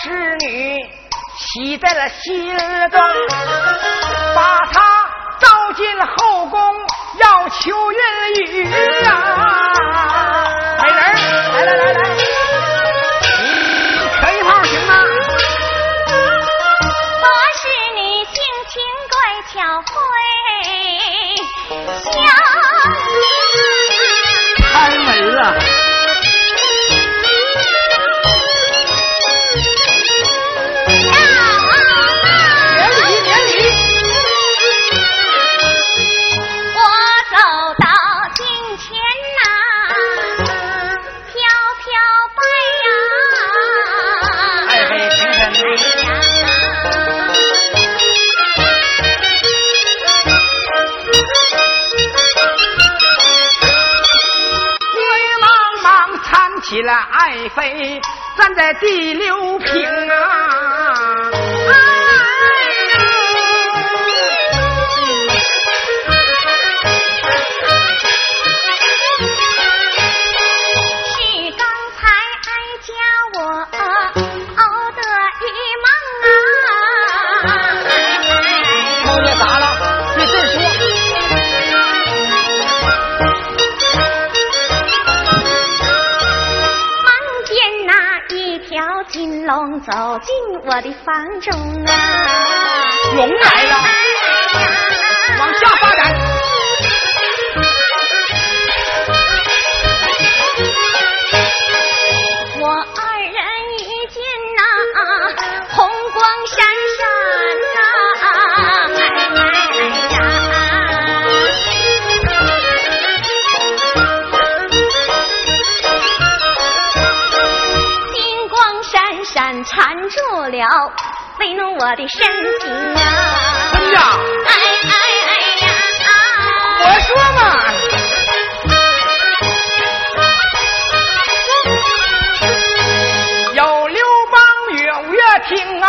到博士女，喜在了心中，把她招进后宫，要求孕育啊！美人，来来来来，你可一炮行吗？我是女性情乖巧第六走进我的房中啊，龙来了，往下发展。了，为弄我的身体啊！哎呀？哎哎哎呀！我说嘛，有刘邦月五月听啊，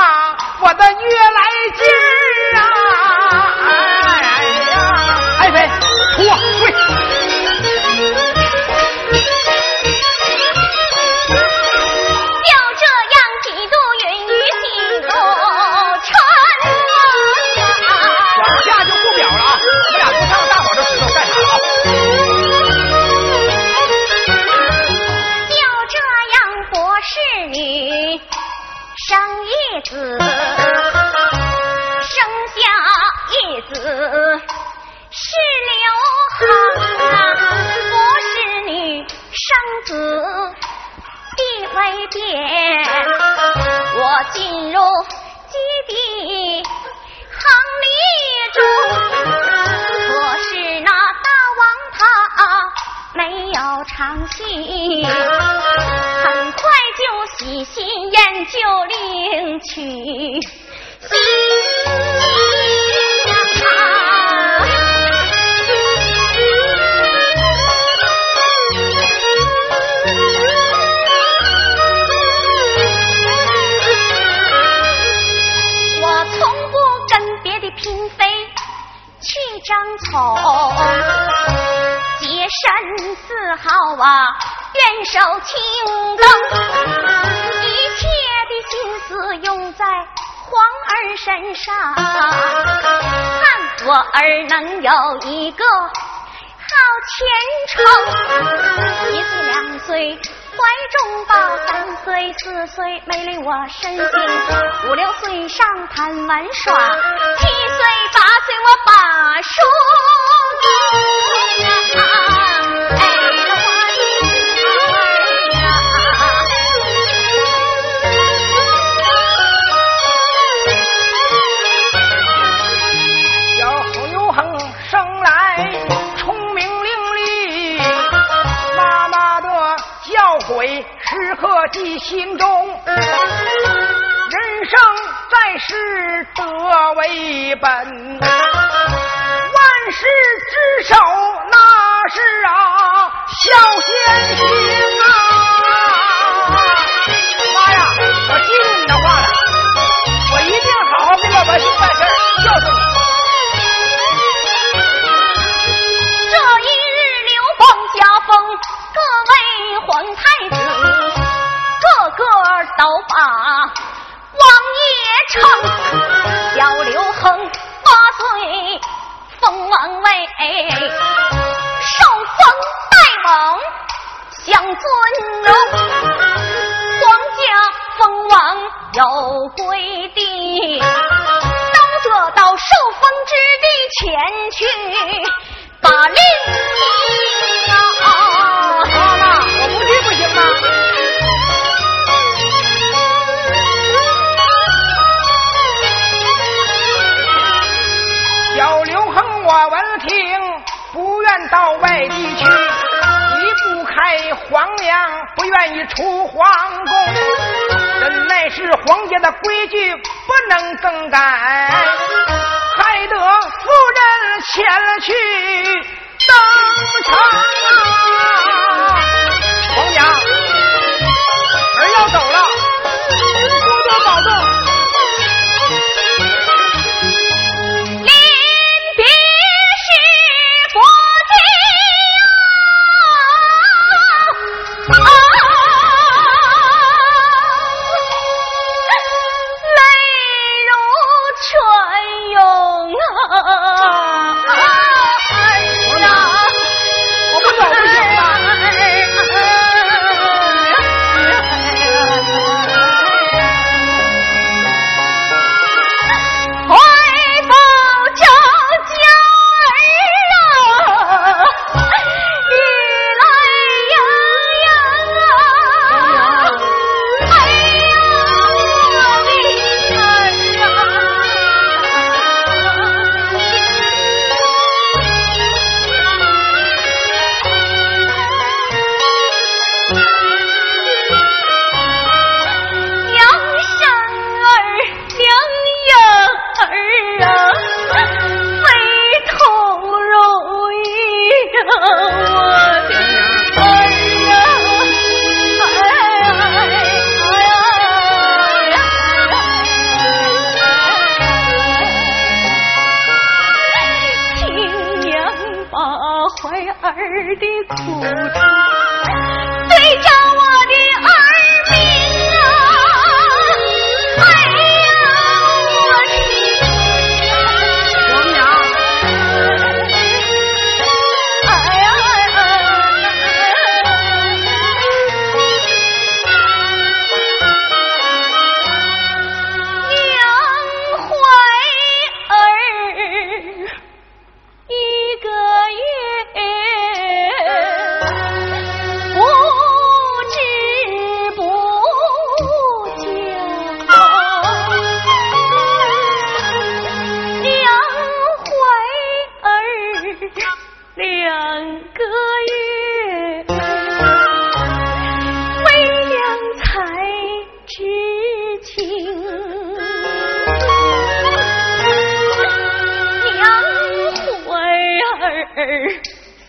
我的月来很快就喜新厌旧另娶愿守清宫，一切的心思用在皇儿身上，盼我儿能有一个好前程，一岁两岁。怀中抱三岁四岁，没理我身心；五六岁上坛玩耍，七岁八岁我把书读啊！哎，记心中人生在世德为本万事之首那是啊。孝先行啊妈呀我记住你的话了。我一定好好给老百姓办事孝顺你。儿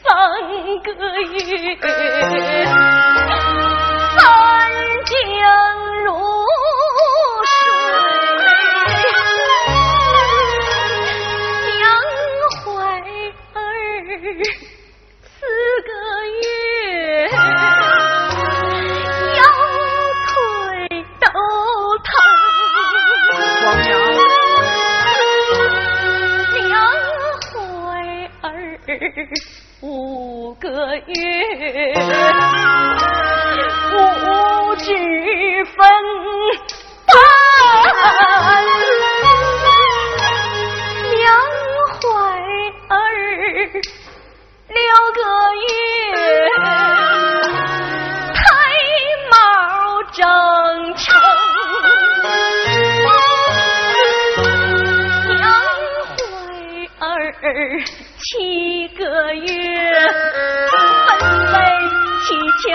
三个月三更五个月不知分半娘怀儿六个月胎毛正常怀儿。七个月，分为七巧。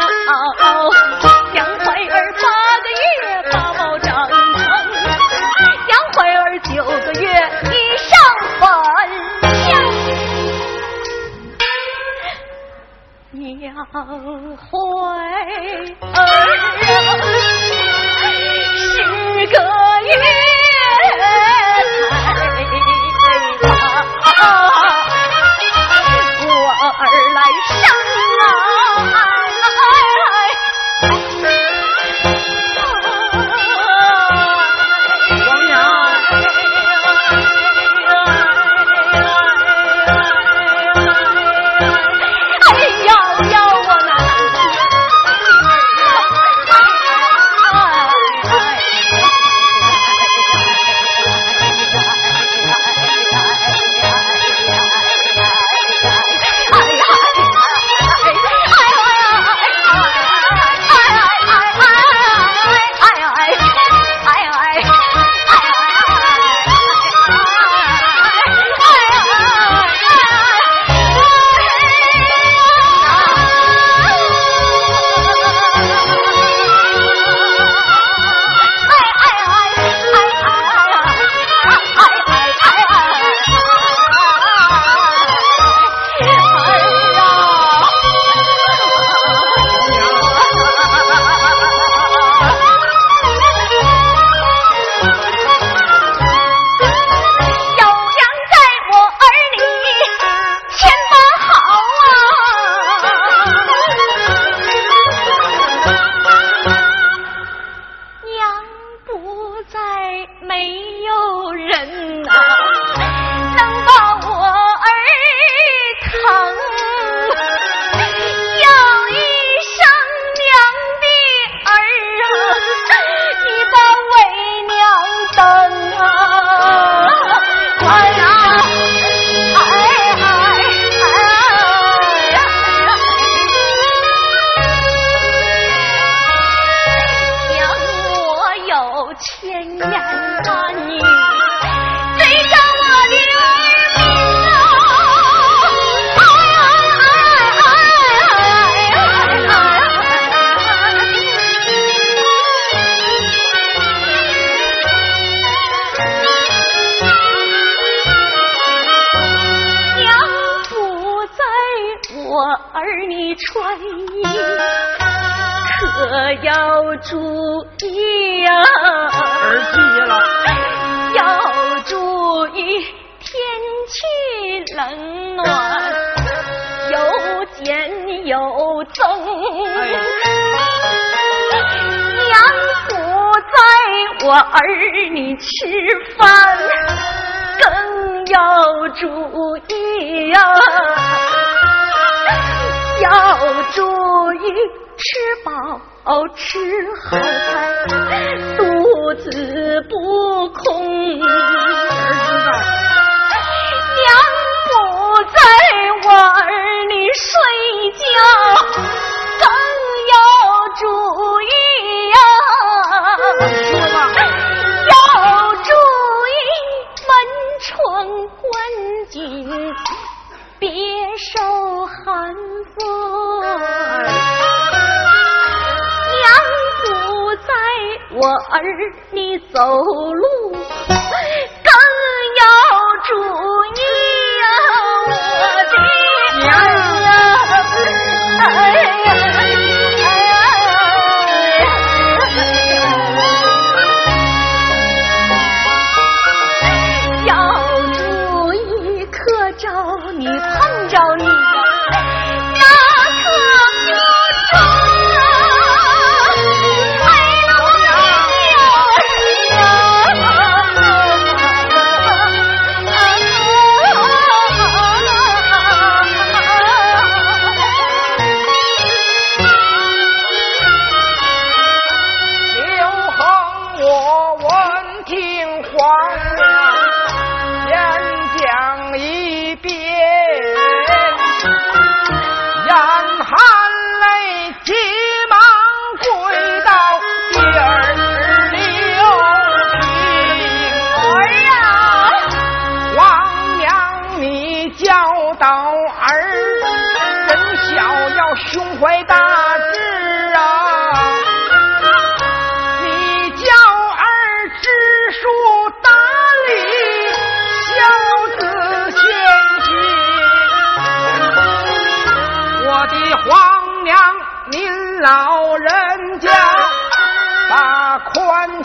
注意呀要注意吃饱吃好是你走路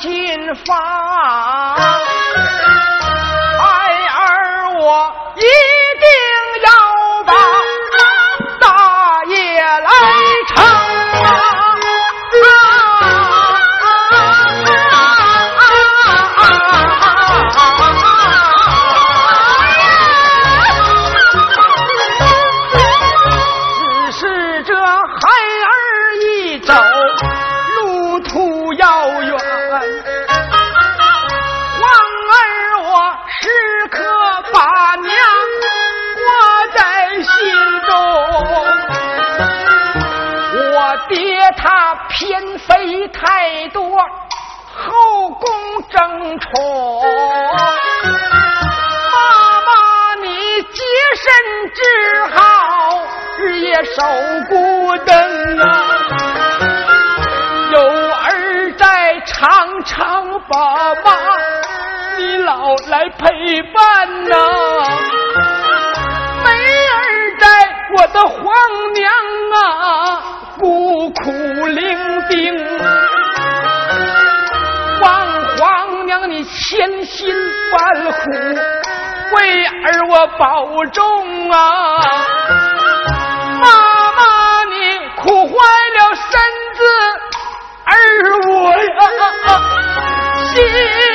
宽进房，孩儿我太多后宫争宠，妈妈你洁身之好，日夜守孤灯啊，有儿在常常把妈你老来陪伴呐，没儿在我的皇娘啊。孤苦伶仃，望皇娘你千辛万苦为儿我保重啊！妈妈你苦坏了身子，儿我呀心。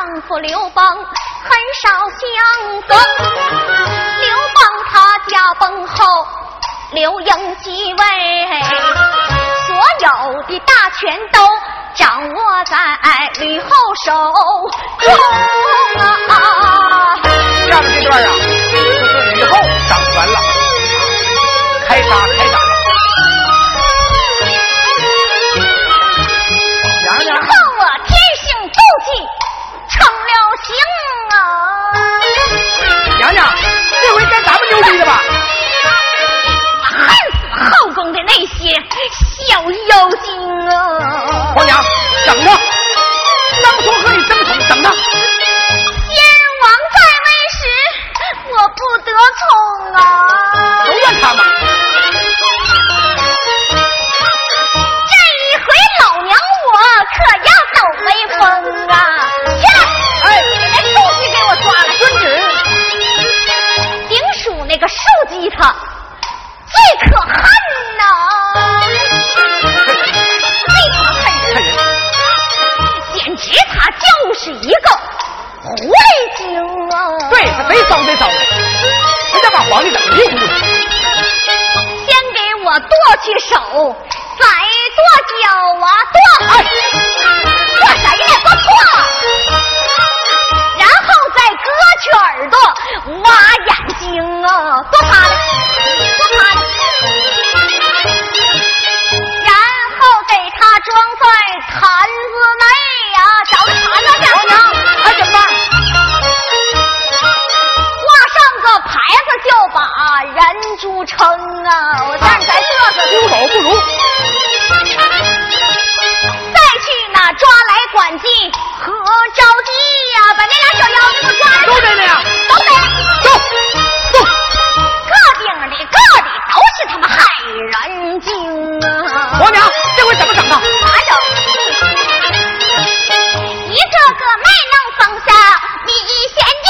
丈夫刘邦很少相逢。刘邦他驾崩后，刘盈继位，所有的大权都。掌握在吕后手中啊！下面这段啊，就是吕后掌权了，开杀该咱们牛逼了吧？恨死后宫的那些小妖精啊！皇娘。等着，当初和你争宠，等着。先王在位时，我不得宠啊。都怨他们。这一回老娘我可要抖威风啊！书那个书记他最可恨呐。其他就是一个狐狸精啊！对他贼骚贼骚的，他想把皇帝整迷糊。先给我剁去手，再剁脚啊！剁！哎，剁谁也不剁，去耳朵，挖眼睛啊！剁他的，剁他的，然后给他装在坛子内呀。找个坛子去，皇娘还怎么办？挂上个牌子就把人猪称啊！我让你再嘚瑟，丢手不如。抓来管进何着急呀？把那俩小妖给我抓来！都得了，都得，走走，个顶的个的都是他妈害人精啊！皇娘，这回怎么整啊？咋整？一个个卖弄风骚，你贤弟。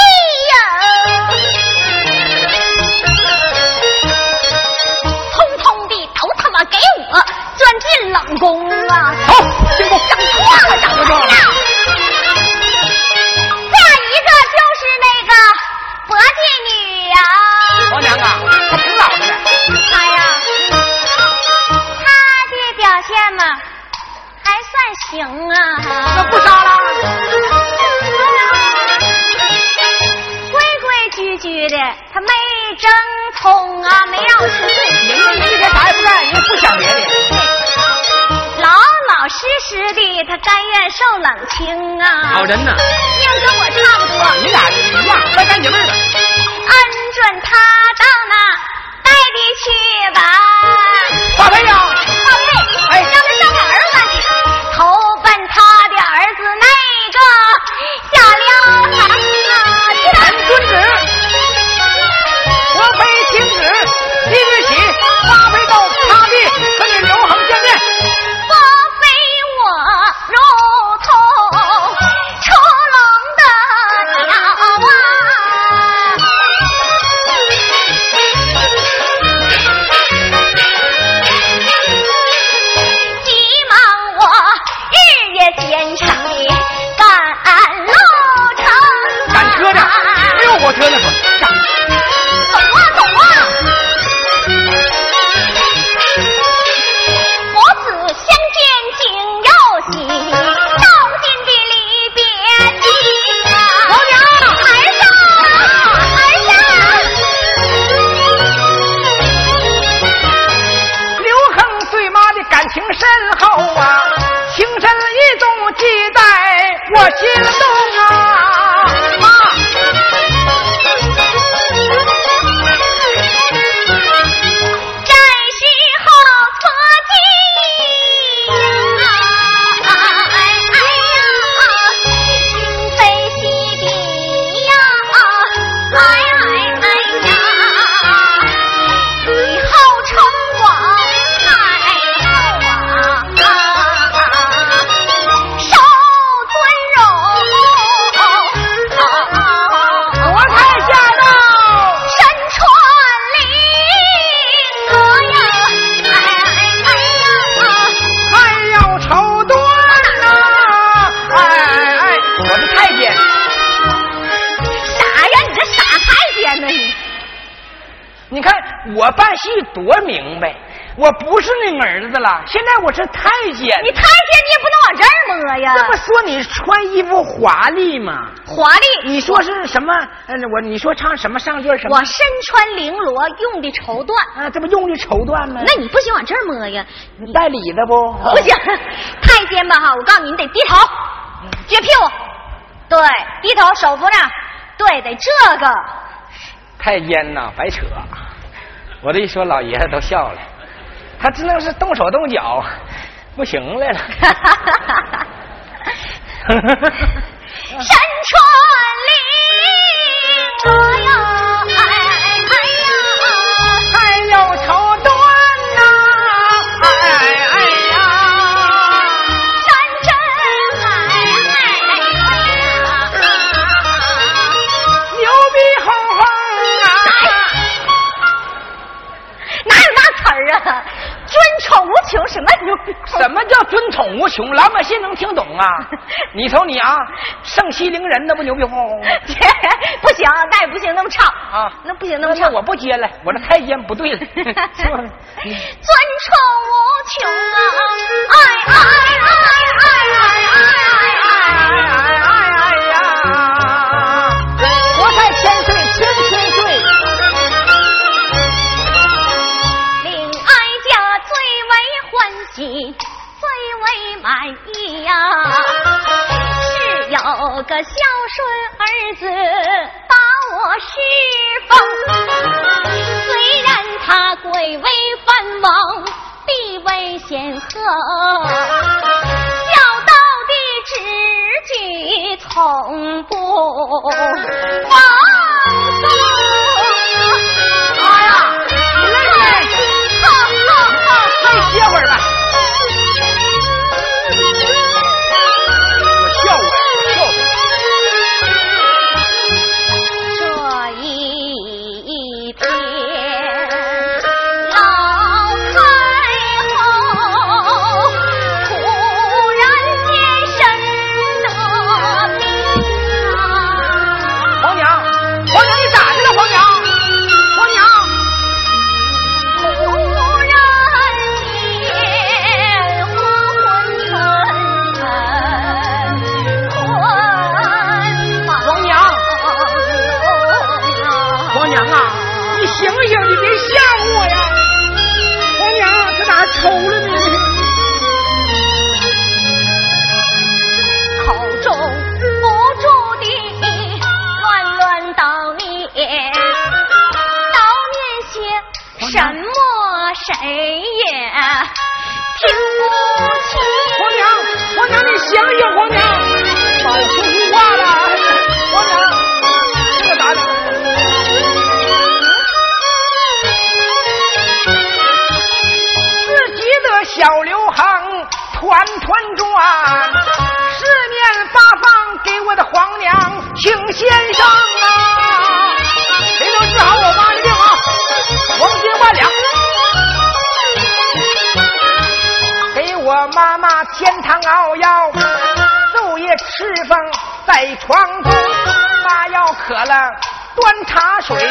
多明白，我不是你儿子了，现在我是太监。你太监你也不能往这儿摸呀！这不说你穿衣服华丽吗？华丽，你说是什么？呃，我你说唱什么上句什么？我身穿绫罗，用的绸缎，啊，这不用的绸缎吗？那你不行往这儿摸呀？你带里的不？不行，太监吧哈，我告诉你，你得低头，撅屁股，对，低头手扶着，对，得这个。太监呐，白扯！我这一说，老爷子都笑了。他只能是动手动脚，不行来了。山川里穷？老百姓能听懂啊？你瞅你啊，盛气凌人，那不牛逼哄哄吗？不行，那也不行，那么唱啊那不行，那么唱。那我不接了，我这太监不对了。是吧你尊宠个孝顺儿子把我侍奉。虽然他贵为藩王，地位显赫，孝道的旨举从不什么谁也听不清。皇娘，皇娘，你醒醒，皇娘，老说胡话了，皇娘，这咋的？自己的小刘行团团转，四面八方给我的皇娘请先生啊！谁能治好我妈？黄金万两，给我妈妈煎汤熬药，昼夜侍奉在床中。妈要渴了端茶水，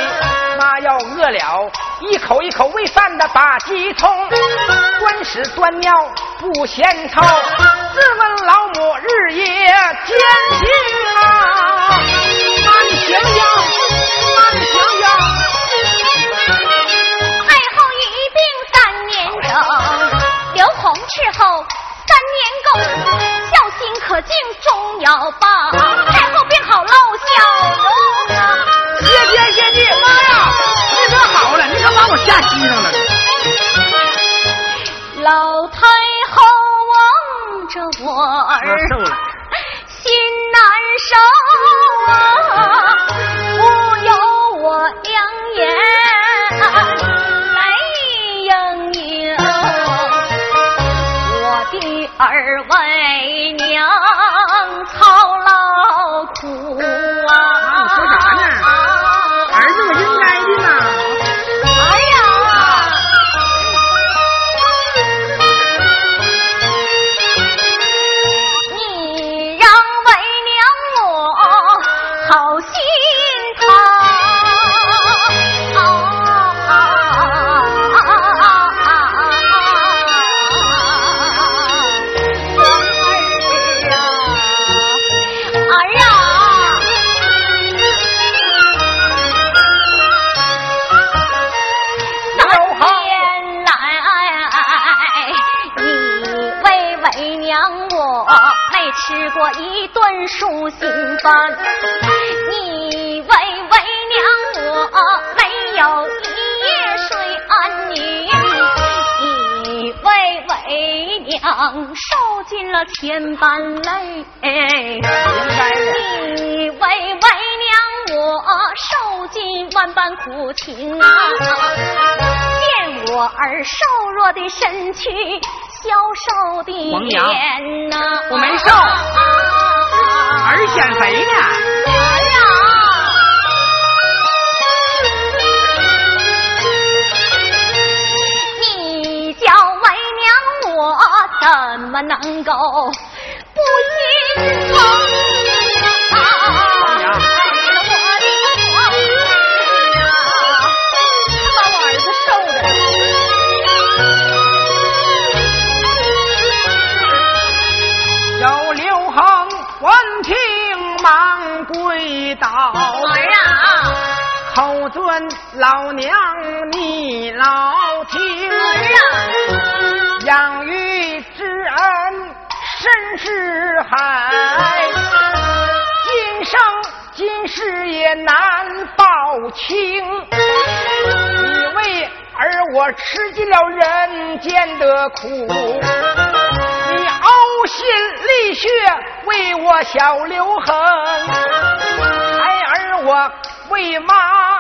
妈要饿了一口一口喂饭的把鸡葱，端屎端尿不嫌臭，自问老母日夜艰辛啊！妈你醒醒，妈你伺候三年够，孝心可敬终要报。太后病好露笑容啊！谢天谢地，妈呀！你可好了，你可把我吓急上了。老太后望着我儿，瘦儿为娘操劳苦娘我没吃过一顿舒心饭，你为为娘我没有一夜睡安宁，你为为娘受尽了千般累。你为为娘我受尽万般苦情啊！见我儿瘦弱的身躯，消瘦的脸呐、我没瘦而减肥呢。你叫为娘我怎么能够不心疼尊老娘你老听。养育之恩深似海，今生今世也难报清。你为儿我吃尽了人间的苦，你呕心沥血为我小刘恒，孩儿我为妈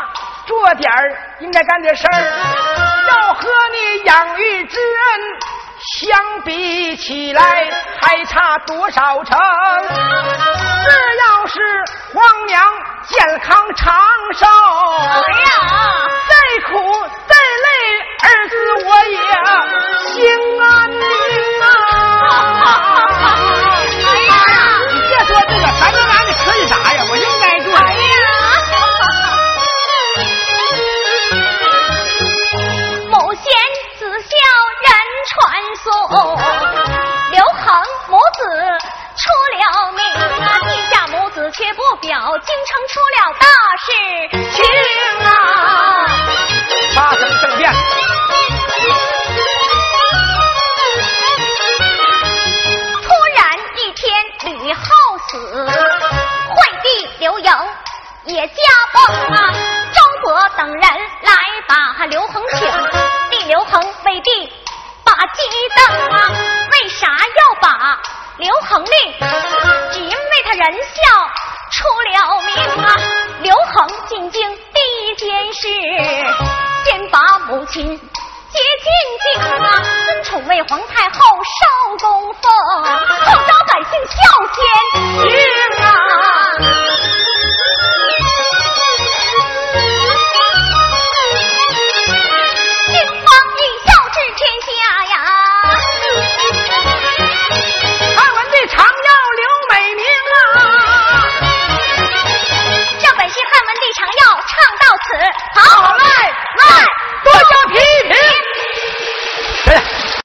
做点儿应该干的事儿，要和你养育之恩相比起来，还差多少成？只要是皇娘健康长寿，哎呀，再苦再累，儿子我也心安宁啊！哎呀你别说这个，反正俺的可以啥呀？我应哦，刘恒母子出了名啊，地下母子却不表，京城出了大事。